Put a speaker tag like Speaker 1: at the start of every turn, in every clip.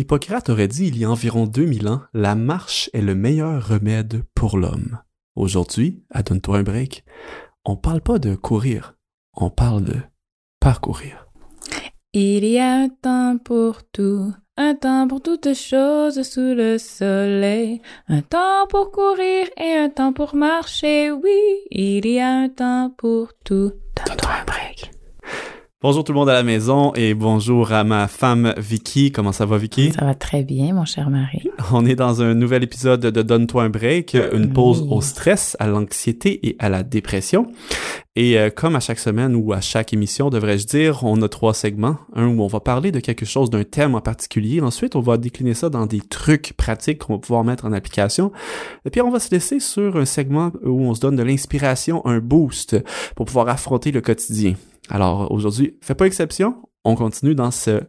Speaker 1: Hippocrate aurait dit il y a environ 2000 ans, la marche est le meilleur remède pour l'homme. Aujourd'hui, à Donne-toi un break, on parle pas de courir, on parle de parcourir.
Speaker 2: Il y a un temps pour tout, un temps pour toutes choses sous le soleil, un temps pour courir et un temps pour marcher, oui, il y a un temps pour tout. Donne-toi un break.
Speaker 1: Bonjour tout le monde à la maison et bonjour à ma femme Vicky. Comment ça va Vicky?
Speaker 2: Ça va très bien, mon cher mari.
Speaker 1: On est dans un nouvel épisode de Donne-toi un break, une pause au stress, à l'anxiété et à la dépression. Et euh, comme à chaque semaine ou à chaque émission, devrais-je dire, on a trois segments. Un où on va parler de quelque chose, d'un thème en particulier. Ensuite, on va décliner ça dans des trucs pratiques qu'on va pouvoir mettre en application. Et puis, on va se laisser sur un segment où on se donne de l'inspiration, un boost pour pouvoir affronter le quotidien. Alors aujourd'hui, fait pas exception. On continue dans ce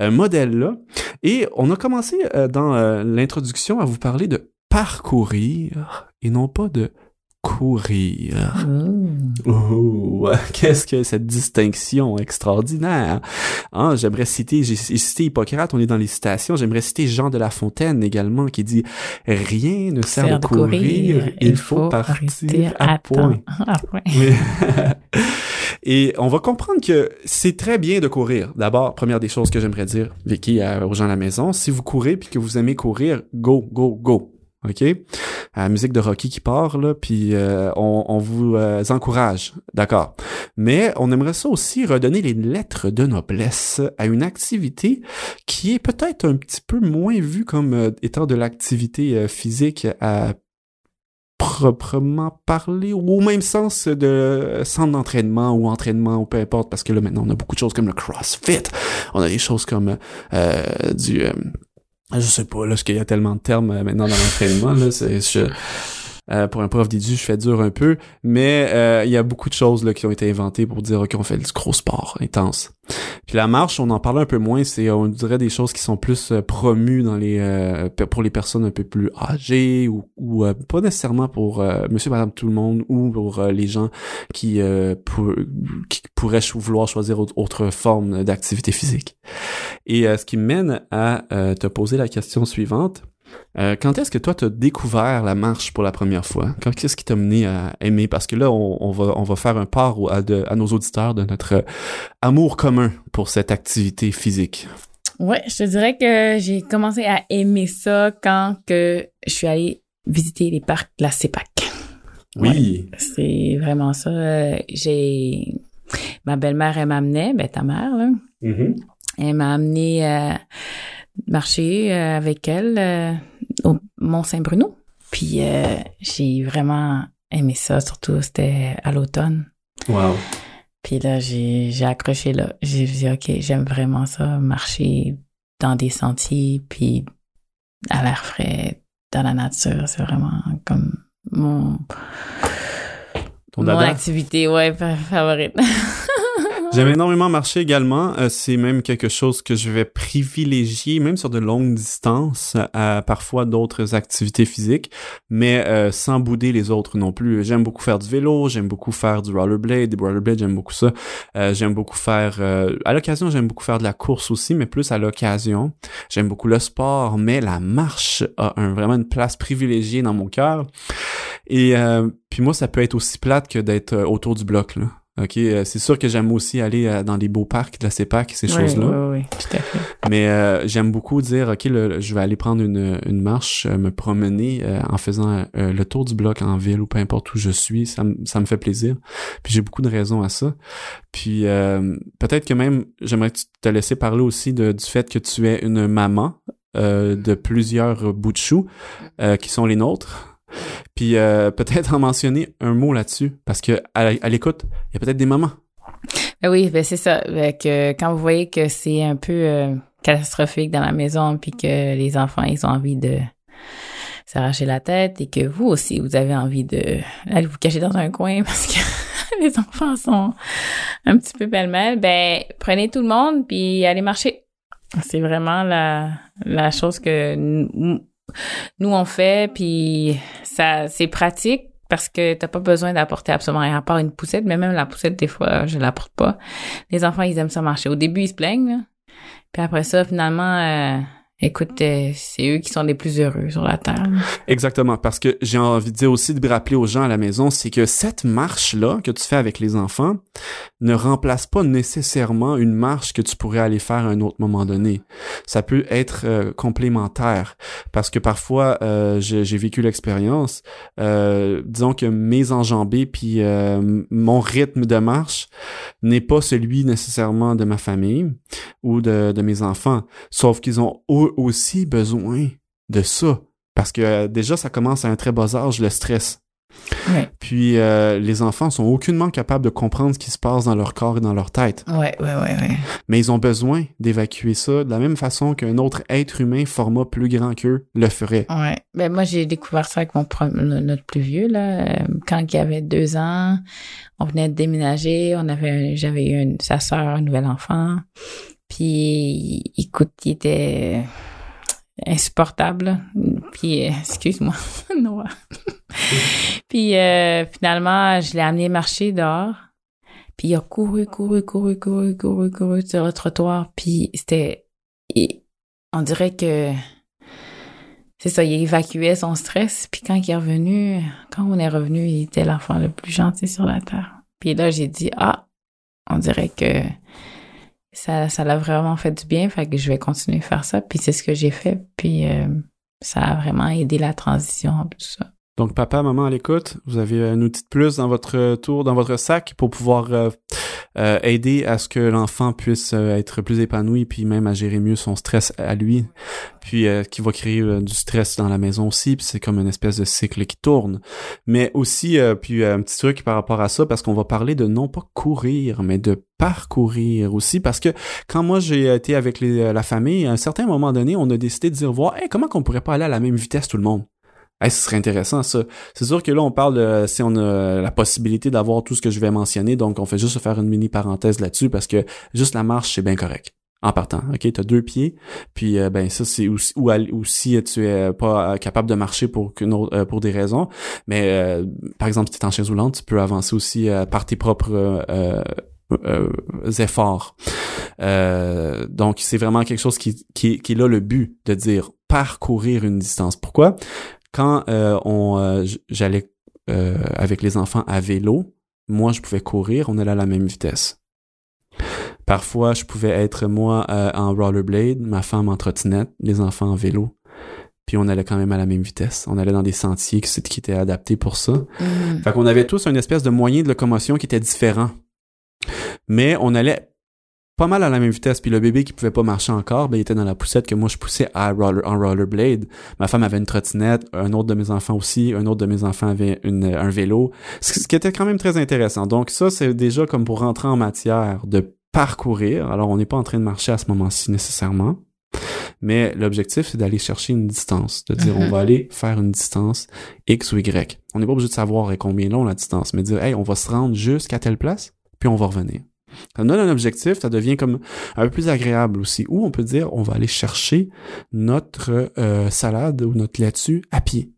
Speaker 1: euh, modèle-là. Et on a commencé euh, dans euh, l'introduction à vous parler de parcourir et non pas de courir. Oh, qu'est-ce que cette distinction extraordinaire. Hein, j'aimerais citer, j'ai cité Hippocrate, on est dans les citations, j'aimerais citer Jean de La Fontaine également qui dit « Rien ne sert, de courir, il faut partir à, point. À point. Et on va comprendre que c'est très bien de courir. D'abord, première des choses que j'aimerais dire, Vicky, aux gens à la maison, si vous courez puis que vous aimez courir, go, go, go. OK? La musique de Rocky qui part, là, puis euh, on, vous euh, encourage. D'accord. Mais on aimerait ça aussi redonner les lettres de noblesse à une activité qui est peut-être un petit peu moins vue comme euh, étant de l'activité physique à proprement parler, ou au même sens de centre d'entraînement ou entraînement ou peu importe, parce que là maintenant on a beaucoup de choses comme le CrossFit, on a des choses comme euh, du... Euh, je sais pas, là, parce qu'il y a tellement de termes euh, maintenant dans l'entraînement, là, c'est... Euh, pour un prof d'édu, je fais dur un peu, mais euh, il y a beaucoup de choses là, qui ont été inventées pour dire ok, on fait du gros sport intense. Puis la marche, on en parle un peu moins, c'est on dirait des choses qui sont plus euh, promues dans les pour les personnes un peu plus âgées ou, ou pas nécessairement pour monsieur madame tout le monde ou pour les gens qui, pour, qui pourraient vouloir choisir autre forme d'activité physique. Et ce qui mène à te poser la question suivante euh, quand est-ce que toi, tu as découvert la marche pour la première fois? Qu'est-ce qui t'a mené à aimer? Parce que là, on, va, on va faire un part à, à nos auditeurs de notre amour commun pour cette activité physique.
Speaker 2: Ouais, je te dirais que j'ai commencé à aimer ça quand que je suis allée visiter les parcs de la CEPAC.
Speaker 1: Oui.
Speaker 2: c'est vraiment ça. J'ai ma belle-mère, elle m'amenait, ben ta mère, là. Mm-hmm. Elle m'a amené euh, marcher euh, avec elle euh, au Mont-Saint-Bruno. Puis euh, j'ai vraiment aimé ça, surtout c'était à l'automne.
Speaker 1: Wow.
Speaker 2: Puis là, j'ai, j'ai accroché là. J'ai dit, OK, j'aime vraiment ça, marcher dans des sentiers, puis à l'air frais, dans la nature. C'est vraiment comme mon, mon activité, ouais, favorite.
Speaker 1: J'aime énormément marcher également. Euh, c'est même quelque chose que je vais privilégier, même sur de longues distances, à parfois d'autres activités physiques, mais euh, sans bouder les autres non plus. J'aime beaucoup faire du vélo, j'aime beaucoup faire du rollerblade, des rollerblades, j'aime beaucoup ça. Euh, j'aime beaucoup faire, à l'occasion, j'aime beaucoup faire de la course aussi, mais plus à l'occasion. J'aime beaucoup le sport, mais la marche a un, vraiment une place privilégiée dans mon cœur. Et puis moi, ça peut être aussi plate que d'être autour du bloc. Là. OK, euh, c'est sûr que j'aime aussi aller euh, dans les beaux parcs de la CEPAC, ces choses-là.
Speaker 2: Oui, oui, tout à fait.
Speaker 1: Mais euh, j'aime beaucoup dire, OK, je vais aller prendre une, une marche, me promener en faisant le tour du bloc en ville ou peu importe où je suis. Ça, ça me fait plaisir. Puis j'ai beaucoup de raisons à ça. Puis peut-être que même, j'aimerais te laisser parler aussi de, du fait que tu es une maman de plusieurs bouts de choux qui sont les nôtres. Puis euh, peut-être en mentionner un mot là-dessus, parce que à, l'écoute, il y a peut-être des moments.
Speaker 2: Ben oui, ben c'est ça. Que quand vous voyez que c'est un peu euh, catastrophique dans la maison, puis que les enfants ils ont envie de s'arracher la tête, et que vous aussi vous avez envie de aller vous cacher dans un coin parce que les enfants sont un petit peu pêle-mêle, ben prenez tout le monde puis allez marcher. C'est vraiment la la chose que nous on fait, puis c'est pratique parce que t'as pas besoin d'apporter absolument rien à part une poussette, mais même la poussette des fois je l'apporte pas. Les enfants ils aiment ça marcher. Au début ils se plaignent, puis après ça finalement euh, écoute, euh, c'est eux qui sont les plus heureux sur la terre.
Speaker 1: Exactement, parce que j'ai envie de dire aussi de rappeler aux gens à la maison, c'est que cette marche-là que tu fais avec les enfants ne remplace pas nécessairement une marche que tu pourrais aller faire à un autre moment donné. Ça peut être euh, complémentaire, parce que parfois, euh, j'ai vécu l'expérience, disons que mes enjambées puis mon rythme de marche n'est pas celui nécessairement de ma famille ou de, de mes enfants, sauf qu'ils ont aussi besoin de ça. Parce que euh, déjà, ça commence à un très bas âge, le stress. Puis euh, les enfants sont aucunement capables de comprendre ce qui se passe dans leur corps et dans leur tête.
Speaker 2: Ouais, ouais, ouais, ouais.
Speaker 1: Mais ils ont besoin d'évacuer ça de la même façon qu'un autre être humain format plus grand qu'eux le ferait.
Speaker 2: Ouais. Ben moi j'ai découvert ça avec mon notre plus vieux là, euh, quand il avait deux ans, on venait de déménager, on avait j'avais eu une, sa sœur un nouvel enfant. Puis, écoute, il était insupportable. Puis, euh, excuse-moi, Noah. puis, euh, finalement, je l'ai amené marcher dehors. Puis, il a couru, couru, couru, couru, couru, couru sur le trottoir. Puis, c'était... On dirait que... C'est ça, il évacuait son stress. Puis, quand il est revenu, quand on est revenu, il était l'enfant le plus gentil sur la terre. Puis là, j'ai dit, ah, on dirait que ça l'a vraiment fait du bien fait que je vais continuer à faire ça. Puis c'est ce que j'ai fait. Puis euh, ça a vraiment aidé la transition tout ça.
Speaker 1: Donc papa maman à l'écoute vous avez un outil de plus dans votre tour dans votre sac pour pouvoir euh, euh, aider à ce que l'enfant puisse euh, être plus épanoui puis même à gérer mieux son stress à lui puis euh, qui va créer du stress dans la maison aussi puis c'est comme une espèce de cycle qui tourne. Mais aussi puis un petit truc par rapport à ça parce qu'on va parler de non pas courir mais de parcourir aussi parce que quand moi j'ai été avec la famille à un certain moment donné on a décidé de dire voir hey, comment qu'on pourrait pas aller à la même vitesse tout le monde? Hey, ce serait intéressant ça. C'est sûr que là on parle de si on a la possibilité d'avoir tout ce que je vais mentionner, donc on fait juste faire une mini parenthèse là-dessus parce que juste la marche c'est bien correct en partant. OK, tu as deux pieds, puis euh, ben ça c'est ou, si tu es pas capable de marcher pour euh, pour des raisons, mais euh, par exemple si tu es en chaise roulante, tu peux avancer aussi par tes propres efforts. donc c'est vraiment quelque chose qui, qui, qui est là le but de dire parcourir une distance. Pourquoi? Quand euh, on euh, j'allais euh, avec les enfants à vélo, moi je pouvais courir, on allait à la même vitesse. Parfois, je pouvais être moi en rollerblade, ma femme en trottinette, les enfants en vélo. Puis on allait quand même à la même vitesse. On allait dans des sentiers qui, qui étaient adaptés pour ça. Mm. Fait qu'on avait tous une espèce de moyen de locomotion qui était différent. Mais on allait pas mal à la même vitesse. Puis le bébé qui pouvait pas marcher encore, ben, il était dans la poussette que moi je poussais à roller, en rollerblade. Ma femme avait une trottinette, un autre de mes enfants aussi, un autre de mes enfants avait une, un vélo. Ce qui était quand même très intéressant. Donc ça, c'est déjà comme pour rentrer en matière de parcourir. Alors on n'est pas en train de marcher à ce moment-ci nécessairement. Mais l'objectif, c'est d'aller chercher une distance, de dire on va aller faire une distance X ou Y. On n'est pas obligé de savoir combien long la distance, mais dire hey, on va se rendre jusqu'à telle place, puis on va revenir. Ça donne un objectif, ça devient comme un peu plus agréable aussi. Ou on peut dire, on va aller chercher notre euh, salade ou notre laitue à pied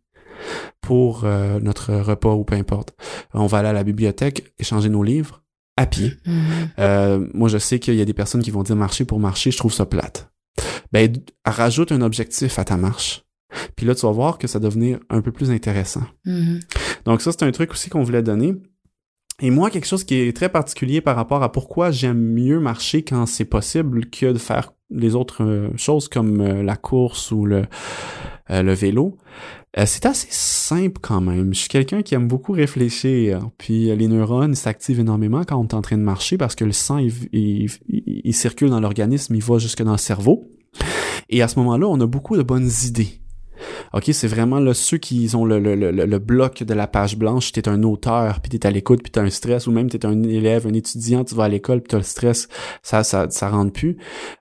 Speaker 1: pour euh, notre repas ou peu importe. On va aller à la bibliothèque, échanger nos livres à pied. Mm-hmm. Euh, moi, je sais qu'il y a des personnes qui vont dire marcher pour marcher, je trouve ça plate. Ben, rajoute un objectif à ta marche. Puis là, tu vas voir que ça va devenir un peu plus intéressant. Mm-hmm. Donc ça, c'est un truc aussi qu'on voulait donner. Et moi, quelque chose qui est très particulier par rapport à pourquoi j'aime mieux marcher quand c'est possible que de faire les autres euh, choses comme euh, la course ou le, euh, le vélo, c'est assez simple quand même. Je suis quelqu'un qui aime beaucoup réfléchir. Puis les neurones s'activent énormément quand on est en train de marcher parce que le sang, il, il circule dans l'organisme, il va jusque dans le cerveau. Et à ce moment-là, on a beaucoup de bonnes idées. OK, c'est vraiment là, ceux qui ont le, le, le, le bloc de la page blanche, t'es un auteur, puis t'es à l'écoute, puis t'as un stress, ou même t'es un élève, un étudiant, tu vas à l'école, puis t'as le stress, ça, ça, ça rentre plus.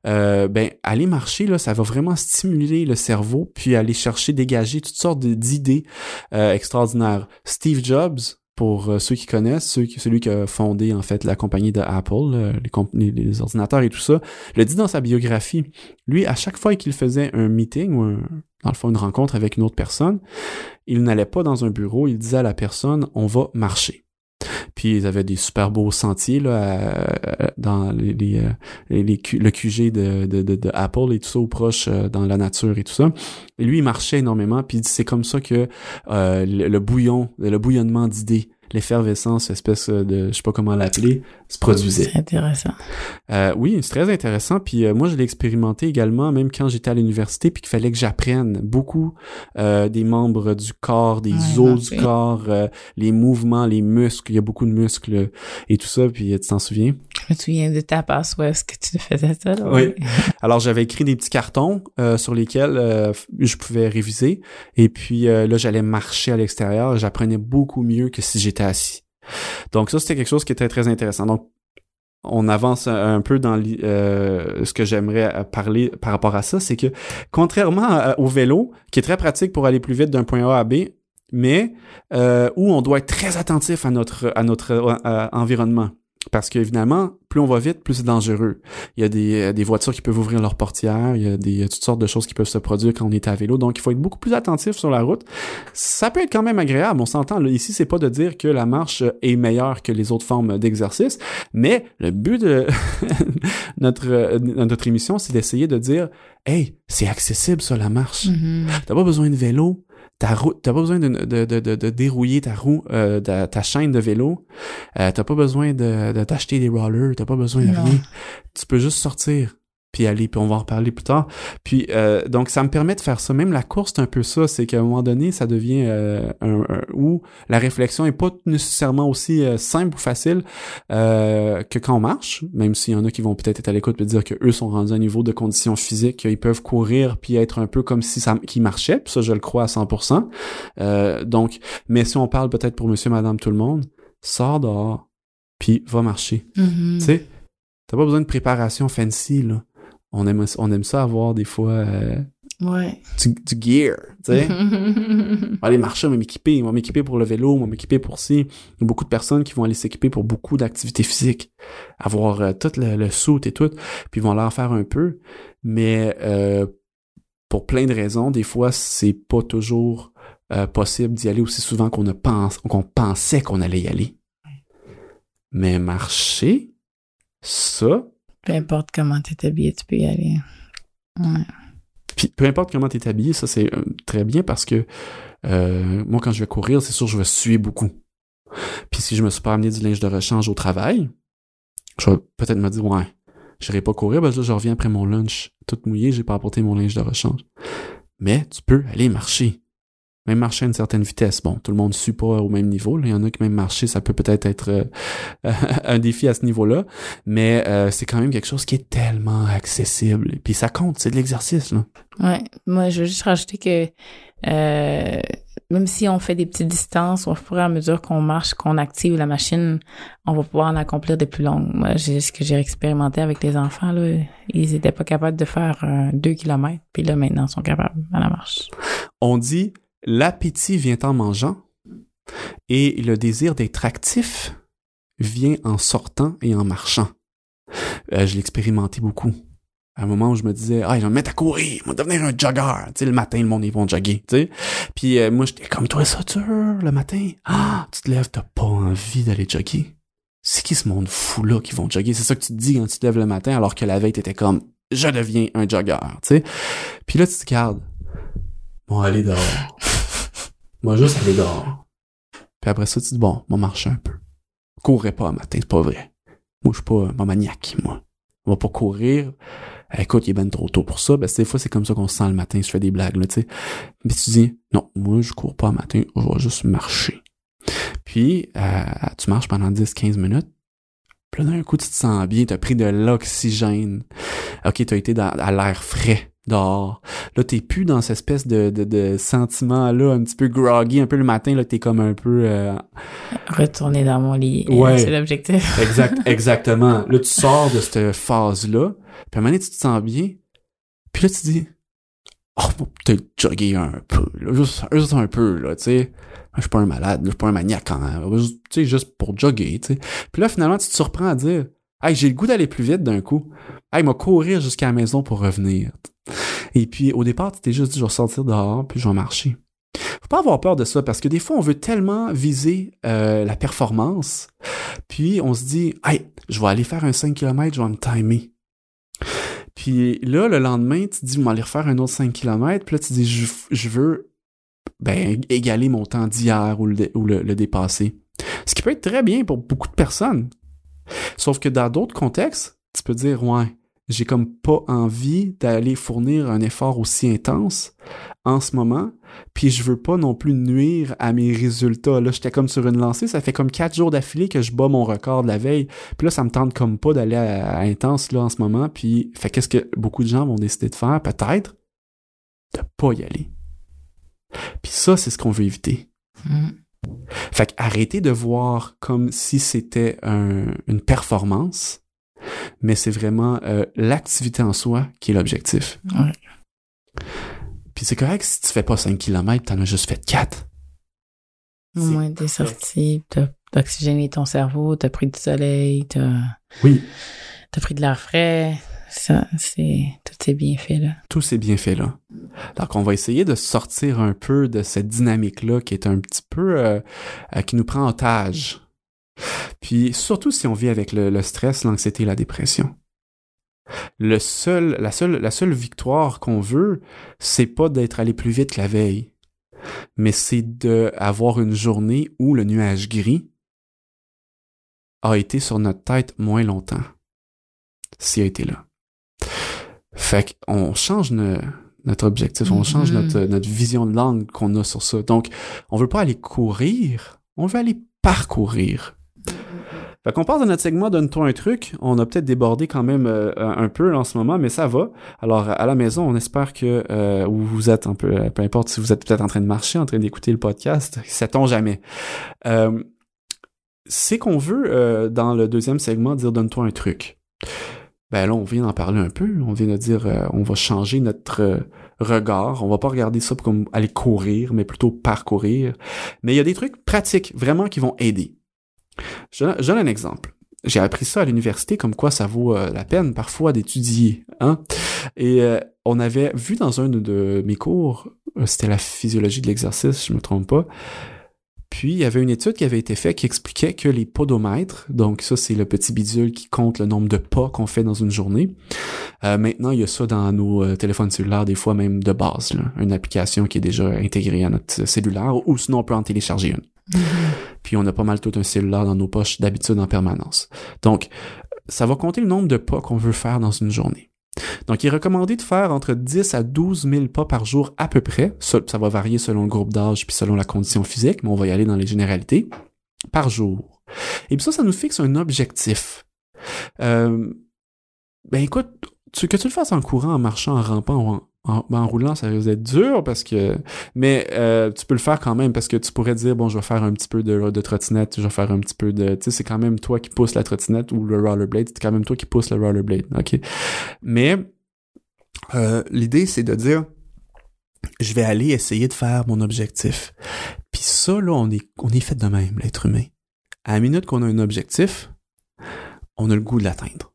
Speaker 1: Euh, ben, aller marcher, là, ça va vraiment stimuler le cerveau, puis aller chercher, dégager toutes sortes d'idées euh, extraordinaires. Steve Jobs, pour euh, ceux qui connaissent, ceux, celui qui a fondé en fait la compagnie de Apple, les, les, ordinateurs et tout ça, le dit dans sa biographie. Lui, à chaque fois qu'il faisait un meeting ou un, dans le fond une rencontre avec une autre personne, il n'allait pas dans un bureau, il disait à la personne on va marcher. Puis ils avaient des super beaux sentiers là, dans les, les, les, le QG de, de, de, de, Apple et tout ça, ou proche dans la nature et tout ça. Et lui, il marchait énormément, puis c'est comme ça que le, bouillon, le bouillonnement d'idées l'effervescence, espèce de, je sais pas comment l'appeler, se produisait.
Speaker 2: C'est intéressant.
Speaker 1: Euh, oui, c'est très intéressant. Puis euh, moi, je l'ai expérimenté également, même quand j'étais à l'université, puis qu'il fallait que j'apprenne beaucoup euh, des membres du corps, des os du corps, euh, les mouvements, les muscles. Il y a beaucoup de muscles et tout ça. Puis tu t'en souviens?
Speaker 2: Je me souviens de ta passe où est-ce que tu faisais ça. Là,
Speaker 1: oui. Alors j'avais écrit des petits cartons sur lesquels je pouvais réviser. Et puis là, j'allais marcher à l'extérieur. J'apprenais beaucoup mieux que si j'étais assis. Donc ça, c'était quelque chose qui était très intéressant. Donc, on avance un peu dans euh, ce que j'aimerais parler par rapport à ça, c'est que contrairement au vélo, qui est très pratique pour aller plus vite d'un point A à B, mais euh, où on doit être très attentif à notre à notre euh, environnement. Parce qu'évidemment, plus on va vite, plus c'est dangereux. Il y a des, euh, des, voitures qui peuvent ouvrir leurs portières, il y a des, toutes sortes de choses qui peuvent se produire quand on est à vélo. Donc, il faut être beaucoup plus attentif sur la route. Ça peut être quand même agréable, on s'entend. Ici, c'est pas de dire que la marche est meilleure que les autres formes d'exercice, mais le but de notre, notre émission, c'est d'essayer de dire, hey, c'est accessible ça, la marche.
Speaker 2: Mm-hmm.
Speaker 1: T'as pas besoin de vélo, ta roue, t'as pas besoin de, de, de, de, dérouiller ta roue, euh, ta chaîne de vélo. Euh, t'as pas besoin de, de t'acheter des rollers, t'as pas besoin de rien. Tu peux juste sortir puis aller, puis on va en reparler plus tard. Puis euh, donc ça me permet de faire ça. Même la course, c'est un peu ça, c'est qu'à un moment donné, ça devient euh, un, où la réflexion est pas nécessairement aussi euh, simple ou facile que quand on marche, même s'il y en a qui vont peut-être être à l'écoute et dire que eux sont rendus à un niveau de conditions physiques, qu'ils peuvent courir puis être un peu comme si ça qui marchait, puis ça je le crois à 100%. donc, mais si on parle peut-être pour monsieur, madame, tout le monde, sors dehors puis va marcher.
Speaker 2: Mm-hmm.
Speaker 1: Tu sais, t'as pas besoin de préparation fancy là on aime, on aime ça avoir des fois euh,
Speaker 2: ouais.
Speaker 1: du, du, gear, tu sais. on va aller marcher, on va m'équiper, on va m'équiper pour le vélo, on va m'équiper pour ci. Il y a beaucoup de personnes qui vont aller s'équiper pour beaucoup d'activités physiques, avoir euh, tout le, le suit et tout, puis ils vont leur faire un peu, mais euh, pour plein de raisons, des fois, c'est pas toujours euh, possible d'y aller aussi souvent qu'on pense, qu'on pensait qu'on allait y aller. Mais marcher, ça,
Speaker 2: peu importe comment tu es habillé, tu peux y aller. Ouais.
Speaker 1: Puis peu importe comment tu es habillé, ça c'est euh, très bien parce que euh, moi quand je vais courir, c'est sûr je vais suer beaucoup. Puis si je me suis pas amené du linge de rechange au travail, je vais peut-être me dire ouais, j'irai pas courir parce que je reviens après mon lunch tout mouillé, j'ai pas apporté mon linge de rechange. Mais tu peux aller marcher même marcher à une certaine vitesse. Bon, tout le monde ne suit pas au même niveau. Il y en a qui même marcher, ça peut peut-être être, euh, un défi à ce niveau-là, mais euh, c'est quand même quelque chose qui est tellement accessible. Puis ça compte, c'est de l'exercice. Là.
Speaker 2: Ouais, moi je veux juste rajouter que euh, même si on fait des petites distances, au fur et à mesure qu'on marche, qu'on active la machine, on va pouvoir en accomplir des plus longues. Moi, j'ai ce que j'ai expérimenté avec les enfants, là, ils étaient pas capables de faire deux kilomètres, puis là maintenant ils sont capables à la marche.
Speaker 1: On dit L'appétit vient en mangeant et le désir d'être actif vient en sortant et en marchant. Euh, je l'expérimentais beaucoup. À un moment où je me disais, ah, je vais me mettre à courir, je vais devenir un jogger. Tu sais, le matin, le monde, ils vont jogger, tu sais. Puis euh, moi, j'étais comme, toi, ça dur, le matin? Ah, tu te lèves, t'as pas envie d'aller jogger? C'est qui ce monde fou-là qui vont jogger? C'est ça que tu te dis quand tu te lèves le matin, alors que la veille, t'étais comme, je deviens un jogger, tu sais. Puis là, tu te regardes. Bon, allez dehors. Moi, juste aller dehors. Puis après ça, tu dis, bon, moi, marcher un peu. Courrais pas un matin, c'est pas vrai. Moi, je suis pas un maniaque, moi. On va pas courir. Écoute, il est ben trop tôt pour ça. Ben, des fois, c'est comme ça qu'on se sent le matin. Je fais des blagues, là, tu sais. Mais tu dis, non, moi, je cours pas un matin. Je vais juste marcher. Puis, euh, tu marches pendant 10-15 minutes. Puis là, d'un coup, tu te sens bien. T'as pris de l'oxygène. OK, t'as été dans, à l'air frais dehors. Là, t'es plus dans cette espèce de, de, de sentiment-là, un petit peu groggy, un peu le matin, là, t'es comme un peu... Euh...
Speaker 2: Retourner dans mon lit,
Speaker 1: ouais.
Speaker 2: c'est l'objectif.
Speaker 1: exact, exactement. Là, tu sors de cette phase-là, puis à un moment donné, tu te sens bien, puis là, tu dis, oh, peut-être jogger un peu, là, juste, juste un peu, là, tu sais. Je suis pas un malade, je suis pas un maniaque, hein, tu sais, juste pour jogger, tu sais. Puis là, finalement, tu te surprends à dire, hey, j'ai le goût d'aller plus vite d'un coup. Hey, m'a courir jusqu'à la maison pour revenir. Et puis, au départ, tu t'es juste dit, je vais sortir dehors, puis je vais marcher. Faut pas avoir peur de ça parce que des fois, on veut tellement viser euh, la performance, puis on se dit, hey, je vais aller faire un 5 km, je vais me timer. Puis là, le lendemain, tu te dis, je vais aller refaire un autre 5 km, puis là, tu dis, je, je veux ben, égaler mon temps d'hier ou, le, ou le, le dépasser. Ce qui peut être très bien pour beaucoup de personnes. Sauf que dans d'autres contextes, tu peux dire, ouais, j'ai comme pas envie d'aller fournir un effort aussi intense en ce moment, puis je veux pas non plus nuire à mes résultats. Là, j'étais comme sur une lancée, ça fait comme quatre jours d'affilée que je bats mon record de la veille, puis là, ça me tente comme pas d'aller à, intense là en ce moment, puis fait qu'est-ce que beaucoup de gens vont décider de faire, peut-être, de pas y aller. Puis ça, c'est ce qu'on veut éviter.
Speaker 2: Mm.
Speaker 1: Fait qu'arrêtez de voir comme si c'était un, une performance, mais c'est vraiment euh, l'activité en soi qui est l'objectif.
Speaker 2: Ouais.
Speaker 1: Puis c'est correct si tu fais pas 5 km, t'en as juste fait 4.
Speaker 2: Au moins, t'es sorti, t'as t'as oxygéné ton cerveau, t'as pris du soleil, t'as
Speaker 1: Oui.
Speaker 2: t'as pris de l'air frais. Ça, c'est tous ces bienfaits-là.
Speaker 1: Tous ces bienfaits-là. Donc, on va essayer de sortir un peu de cette dynamique-là qui est un petit peu... euh, euh, qui nous prend otage. Puis, surtout si on vit avec le, le stress, l'anxiété la dépression. Le seul, la seule, la seule victoire qu'on veut, c'est pas d'être allé plus vite que la veille, mais c'est d'avoir une journée où le nuage gris a été sur notre tête moins longtemps. S'il a été là. Fait qu'on change ne- notre objectif, on change
Speaker 2: Mhm.
Speaker 1: notre, notre vision de l'angle qu'on a sur ça. Donc, on veut pas aller courir, on veut aller parcourir. Fait qu'on part de notre segment Donne-toi un truc. On a peut-être débordé quand même euh, un peu en ce moment, mais ça va. Alors, à la maison, on espère que euh, où vous êtes un peu, euh, peu importe si vous êtes peut-être en train de marcher, en train d'écouter le podcast, sait-on jamais. Euh, c'est qu'on veut, euh, dans le deuxième segment, dire Donne-toi un truc. Ben là, on vient d'en parler un peu. On vient de dire, euh, on va changer notre euh, regard. On va pas regarder ça comme aller courir, mais plutôt parcourir. Mais il y a des trucs pratiques, vraiment, qui vont aider. Je, donne un exemple. J'ai appris ça à l'université, comme quoi ça vaut euh, la peine parfois d'étudier. Hein? Et euh, on avait vu dans un de, mes cours, c'était la physiologie de l'exercice, je me trompe pas, puis, il y avait une étude qui avait été faite qui expliquait que les podomètres, donc ça, c'est le petit bidule qui compte le nombre de pas qu'on fait dans une journée. Euh, maintenant, il y a ça dans nos euh, téléphones cellulaires, des fois même de base, là, une application qui est déjà intégrée à notre cellulaire, ou sinon on peut en télécharger une. Puis, on a pas mal tout un cellulaire dans nos poches d'habitude en permanence. Donc, ça va compter le nombre de pas qu'on veut faire dans une journée. Donc, il est recommandé de faire entre 10 à 12 000 pas par jour à peu près. Ça, va varier selon le groupe d'âge puis selon la condition physique, mais on va y aller dans les généralités. Par jour. Et puis ça, ça nous fixe un objectif. Euh, ben écoute, que tu le fasses en courant, en marchant, en rampant ou en, en, ben, en roulant, ça risque d'être dur parce que... Mais euh, tu peux le faire quand même parce que tu pourrais dire, bon, je vais faire un petit peu de, de trottinette, je vais faire un petit peu de... Tu sais, c'est quand même toi qui pousse la trottinette ou le rollerblade, c'est quand même toi qui pousse le rollerblade, OK? Mais euh, l'idée, c'est de dire, je vais aller essayer de faire mon objectif. Puis ça, là, on est, on est fait de même, l'être humain. À la minute qu'on a un objectif, on a le goût de l'atteindre.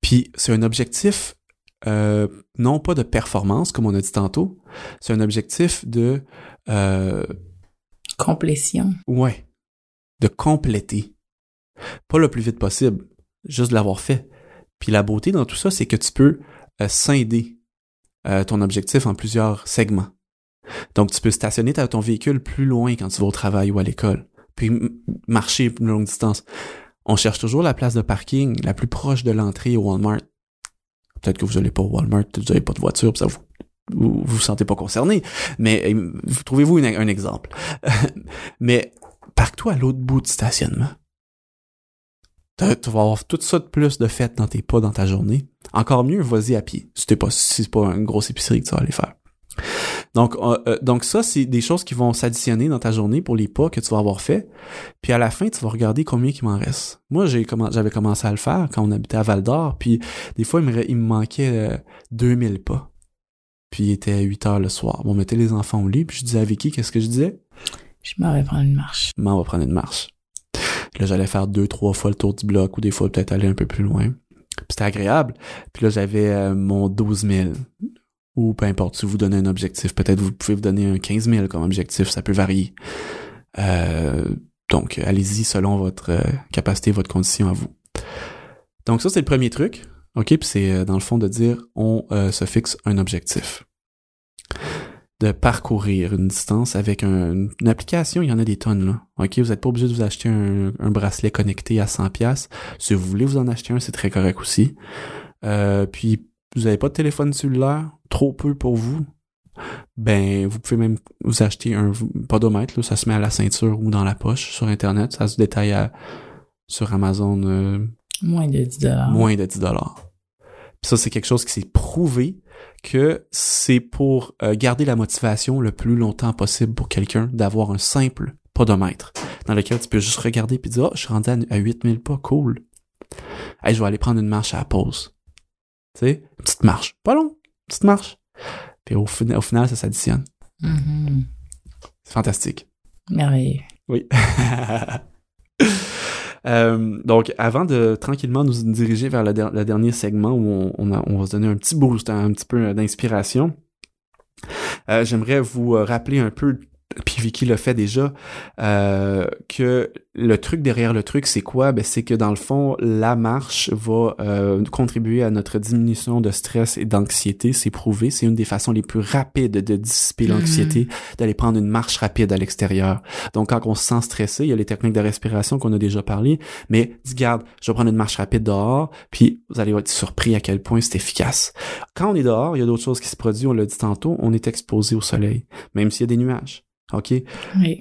Speaker 1: Puis c'est un objectif, euh, non pas de performance, comme on a dit tantôt, c'est un objectif de... Euh,
Speaker 2: Complétion.
Speaker 1: ouais, de compléter. Pas le plus vite possible, juste de l'avoir fait. Puis la beauté dans tout ça, c'est que tu peux euh, scinder euh, ton objectif en plusieurs segments. Donc, tu peux stationner ta- ton véhicule plus loin quand tu vas au travail ou à l'école, puis marcher une longue distance. On cherche toujours la place de parking la plus proche de l'entrée au Walmart. Peut-être que vous n'allez pas au Walmart, vous n'avez pas de voiture, puis ça vous vous vous sentez pas concerné, mais vous trouvez-vous un exemple? mais parque-toi à l'autre bout du stationnement. Tu vas avoir tout ça de plus de fait dans tes pas dans ta journée. Encore mieux, vas-y à pied. Si t'es pas, si c'est pas une grosse épicerie que tu vas aller faire. Donc, euh, euh, donc ça, c'est des choses qui vont s'additionner dans ta journée pour les pas que tu vas avoir fait. Puis à la fin, tu vas regarder combien il m'en reste. Moi, j'ai j'avais commencé à le faire quand on habitait à Val d'Or. Puis des fois, il me, il me manquait euh, 2000 pas. Puis il était 8 heures le soir. Bon, on mettait les enfants au lit. Puis je disais à Vicky, qu'est-ce que je disais?
Speaker 2: Je m'en vais prendre une marche.
Speaker 1: Maman, on va prendre une marche. Là, j'allais faire deux, trois fois le tour du bloc ou des fois peut-être aller un peu plus loin. Puis c'était agréable. Puis là, j'avais euh, mon 12 000. Ou peu importe, si vous donnez un objectif, peut-être vous pouvez vous donner un 15 000 comme objectif, ça peut varier. Euh, donc, allez-y selon votre euh, capacité, votre condition à vous. Donc ça, c'est le premier truc. OK, puis c'est euh, dans le fond de dire on se fixe un objectif. De parcourir une distance avec une application, il y en a des tonnes là. OK, vous n'êtes pas obligé de vous acheter un, bracelet connecté à 100 pièces. Si vous voulez vous en acheter un, c'est très correct aussi. puis vous n'avez pas de téléphone cellulaire, trop peu pour vous, ben vous pouvez même vous acheter un podomètre, là, ça se met à la ceinture ou dans la poche sur Internet, ça se détaille sur Amazon. Euh,
Speaker 2: moins de 10 dollars.
Speaker 1: Moins de 10 dollars. ça, c'est quelque chose qui s'est prouvé que c'est pour euh, garder la motivation le plus longtemps possible pour quelqu'un d'avoir un simple podomètre dans lequel tu peux juste regarder puis dire « Oh, je suis rendu à 8000 pas, cool. Hey, je vais aller prendre une marche à la pause. » Tu sais, petite marche. Pas long, petite marche. Puis au, au final, ça s'additionne.
Speaker 2: Mm-hmm.
Speaker 1: C'est fantastique.
Speaker 2: Merveilleux.
Speaker 1: Oui. Euh, donc, avant de tranquillement nous diriger vers le, dernier segment où on, on, va se donner un petit boost, un petit peu d'inspiration, euh, j'aimerais vous rappeler un peu puis Vicky le fait déjà, euh, que le truc derrière le truc, c'est quoi? Ben, c'est que dans le fond, la marche va euh, contribuer à notre diminution de stress et d'anxiété. C'est prouvé. C'est une des façons les plus rapides de dissiper l'anxiété, mm. d'aller prendre une marche rapide à l'extérieur. Donc, quand on se sent stressé, il y a les techniques de respiration qu'on a déjà parlé, mais dis, garde, je vais prendre une marche rapide dehors, puis vous allez être surpris à quel point c'est efficace. Quand on est dehors, il y a d'autres choses qui se produisent, on l'a dit tantôt, on est exposé au soleil, même s'il y a des nuages. OK?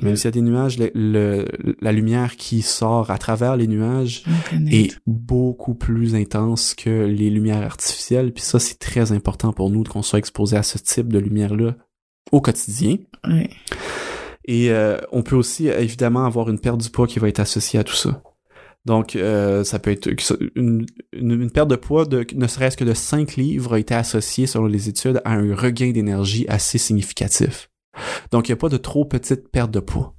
Speaker 1: Même s'il y a des nuages, le, la lumière qui sort à travers les nuages est beaucoup plus intense que les lumières artificielles. Puis ça, c'est très important pour nous qu'on soit exposé à ce type de lumière-là au quotidien. Et euh, on peut aussi évidemment avoir une perte du poids qui va être associée à tout ça. Donc, euh, ça peut être une, une, perte de poids de ne serait-ce que de 5 livres a été associée, selon les études, à un regain d'énergie assez significatif. Donc, il n'y a pas de trop petite perte de poids.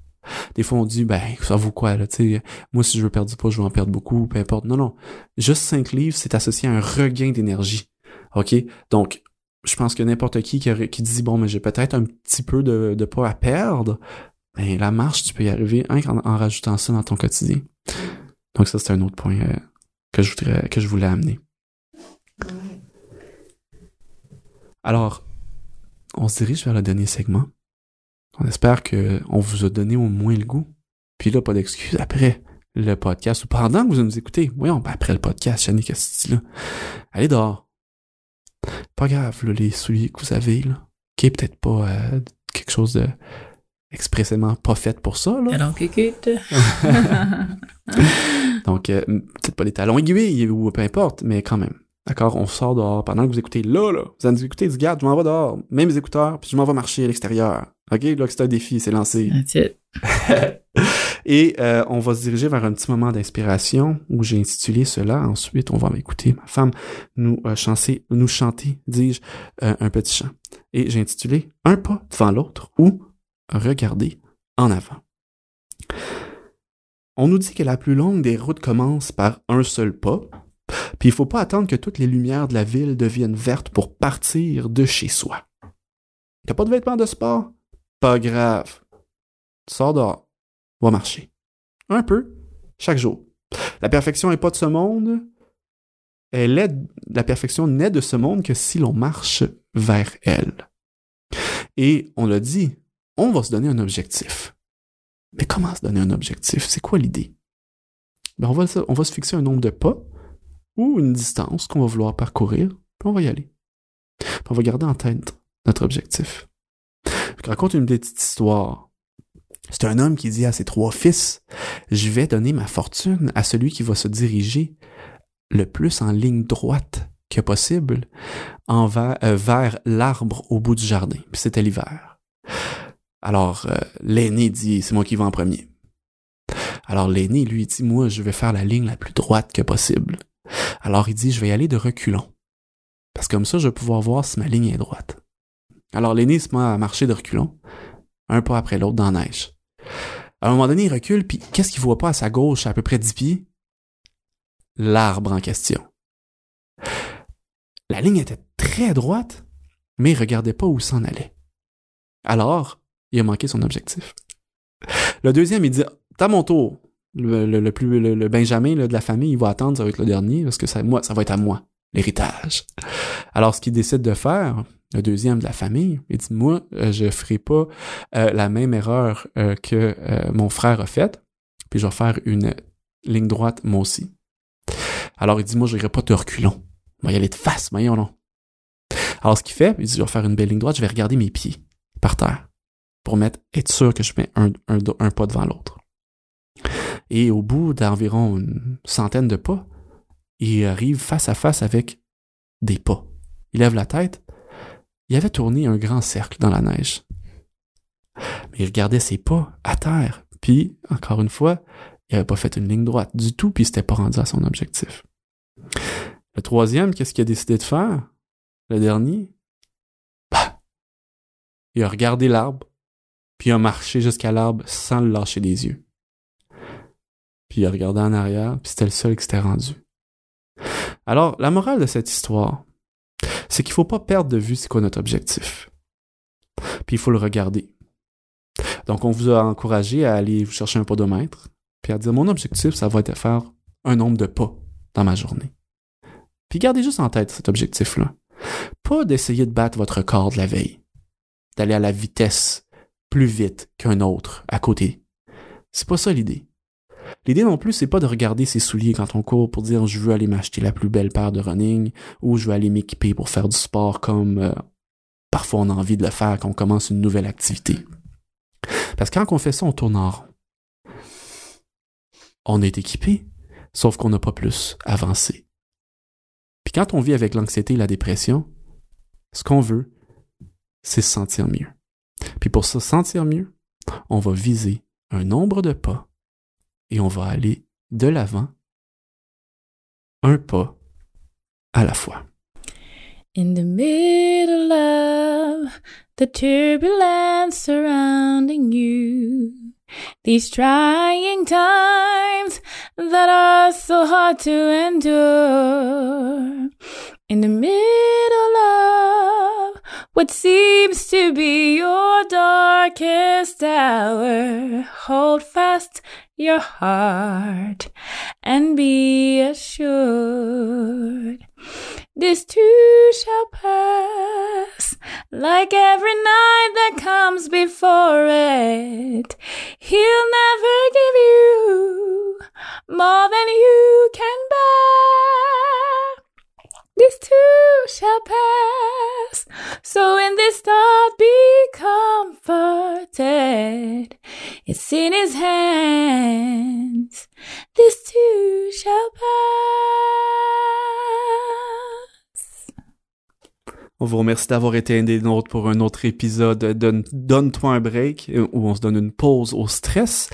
Speaker 1: Des fois, on dit, ben, ça vaut quoi, là, tu sais, moi, si je veux perdre du poids, je vais en perdre beaucoup, peu importe. Non, non. Juste 5 livres, c'est associé à un regain d'énergie. OK? Donc, je pense que n'importe qui, qui dit, bon, mais j'ai peut-être un petit peu de, de poids à perdre, ben, la marche, tu peux y arriver hein, en, rajoutant ça dans ton quotidien. Donc, ça, c'est un autre point euh, que je voudrais, que je voulais amener. Alors, on se dirige vers le dernier segment. On espère qu'on vous a donné au moins le goût. Puis là, pas d'excuses après le podcast ou pendant que vous nous écoutez. Voyons, ben après le podcast, Chani, qu'est-ce que là? Allez dehors. Pas grave, là, les souliers que vous avez, là. Qui est peut-être pas euh, quelque chose de expressément pas fait pour ça, là.
Speaker 2: Talons
Speaker 1: Donc, euh, peut-être pas des talons aiguilles ou peu importe, mais quand même. D'accord? On sort dehors pendant que vous écoutez là, là. Vous allez nous écouter, du garde, je m'en vais dehors. Même les écouteurs, puis je m'en vais marcher à l'extérieur. OK? Là, c'est un défi, c'est lancé. Et euh, on va se diriger vers un petit moment d'inspiration où j'ai intitulé cela. Ensuite, on va écouter ma femme nous euh, chanter, nous chanter, dis-je, euh, un petit chant. Et j'ai intitulé Un pas devant l'autre ou Regarder en avant. On nous dit que la plus longue des routes commence par un seul pas, puis il faut pas attendre que toutes les lumières de la ville deviennent vertes pour partir de chez soi. T'as pas de vêtements de sport? Pas grave. Sors dehors. Va marcher. Un peu, chaque jour. La perfection n'est pas de ce monde. Elle la perfection n'est de ce monde que si l'on marche vers elle. Et on l'a dit, on va se donner un objectif. Mais comment se donner un objectif? C'est quoi l'idée? Ben on, va, on va se fixer un nombre de pas ou une distance qu'on va vouloir parcourir, puis on va y aller. Puis on va garder en tête notre objectif. Je raconte une petite histoire. C'est un homme qui dit à ses trois fils, je vais donner ma fortune à celui qui va se diriger le plus en ligne droite que possible envers, euh, vers l'arbre au bout du jardin. Puis c'était l'hiver. Alors, euh, l'aîné dit, c'est moi qui vais en premier. Alors l'aîné, lui, dit, moi, je vais faire la ligne la plus droite que possible. Alors il dit, je vais y aller de reculons. Parce que comme ça, je vais pouvoir voir si ma ligne est droite. Alors l'aîné se met à marcher de reculons, un pas après l'autre dans la neige. À un moment donné, il recule, puis qu'est-ce qu'il voit pas à sa gauche, à, peu près 10 pieds? L'arbre en question. La ligne était très droite, mais il regardait pas où s'en allait. Alors, il a manqué son objectif. Le deuxième, il dit, t'as mon tour. Le, plus, le, le Benjamin de la famille, il va attendre, ça va être le dernier, parce que ça, moi, ça va être à moi, l'héritage. Alors, ce qu'il décide de faire, le deuxième de la famille, il dit, moi, euh, je ferai pas euh, la même erreur euh, que mon frère a faite, puis je vais faire une ligne droite, moi aussi. Alors, il dit, moi, je n'irai pas de reculons. On va y aller de face, voyons non. Alors, ce qu'il fait, il dit, je vais faire une belle ligne droite, je vais regarder mes pieds par terre pour mettre, être sûr que je mets un, un, un pas devant l'autre. Et au bout d'environ une centaine de pas, il arrive face à face avec des pas. Il lève la tête. Il avait tourné un grand cercle dans la neige. Mais il regardait ses pas à terre. Puis, encore une fois, il n'avait pas fait une ligne droite du tout, puis il s'était pas rendu à son objectif. Le troisième, qu'est-ce qu'il a décidé de faire? Le dernier? Bah, il a regardé l'arbre, puis il a marché jusqu'à l'arbre sans le lâcher des yeux. Puis il a en arrière, puis c'était le seul qui s'était rendu. Alors, la morale de cette histoire, c'est qu'il faut pas perdre de vue c'est quoi notre objectif. Puis il faut le regarder. Donc, on vous a encouragé à aller vous chercher un podomètre, puis à dire mon objectif, ça va être de faire un nombre de pas dans ma journée. Puis gardez juste en tête cet objectif-là. Pas d'essayer de battre votre corps de la veille, d'aller à la vitesse plus vite qu'un autre à côté. C'est pas ça l'idée. L'idée non plus, c'est pas de regarder ses souliers quand on court pour dire je veux aller m'acheter la plus belle paire de running ou je veux aller m'équiper pour faire du sport comme euh, parfois on a envie de le faire quand on commence une nouvelle activité. Parce que quand on fait ça, on tourne en rond. On est équipé, sauf qu'on n'a pas plus avancé. Puis quand on vit avec l'anxiété et la dépression, ce qu'on veut, c'est se sentir mieux. Puis pour se sentir mieux, on va viser un nombre de pas et on va aller de l'avant, un pas à la fois.
Speaker 2: In the middle of the turbulence surrounding you, these trying times that are so hard to endure, in the middle of what seems to be your darkest hour, hold fast your heart and be assured. This too shall pass like every night that comes before it. He'll never give
Speaker 1: On vous remercie d'avoir été un des nôtres pour un autre épisode de Donne-toi un break, où on se donne une pause au stress,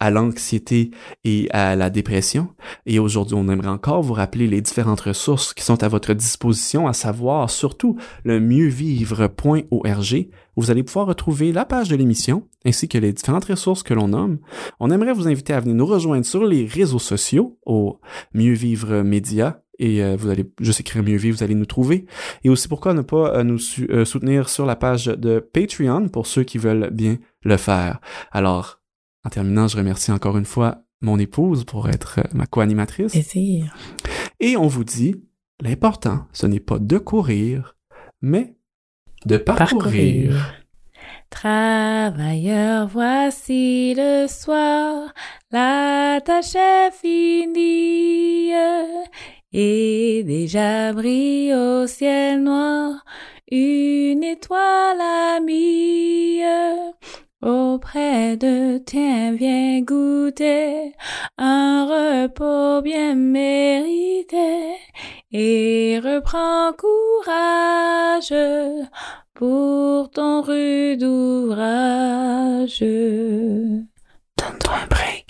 Speaker 1: à l'anxiété et à la dépression. Et aujourd'hui, on aimerait encore vous rappeler les différentes ressources qui sont à votre disposition, à savoir surtout le mieuxvivre.org, vous allez pouvoir retrouver la page de l'émission, ainsi que les différentes ressources que l'on nomme. On aimerait vous inviter à venir nous rejoindre sur les réseaux sociaux, au Mieux Vivre Média, et euh, vous allez juste écrire mieux vivre, vous allez nous trouver. Et aussi pourquoi ne pas euh, nous su- euh, soutenir sur la page de Patreon pour ceux qui veulent bien le faire. Alors, en terminant, je remercie encore une fois mon épouse pour être ma co-animatrice.
Speaker 2: Plaisir.
Speaker 1: Et on vous dit, l'important, ce n'est pas de courir, mais de parcourir.
Speaker 2: Travailleurs, voici le soir, la tâche est finie, et déjà brille au ciel noir une étoile amie. Auprès de tiens, viens goûter un repos bien mérité et reprends courage pour ton rude ouvrage. Donne-toi break.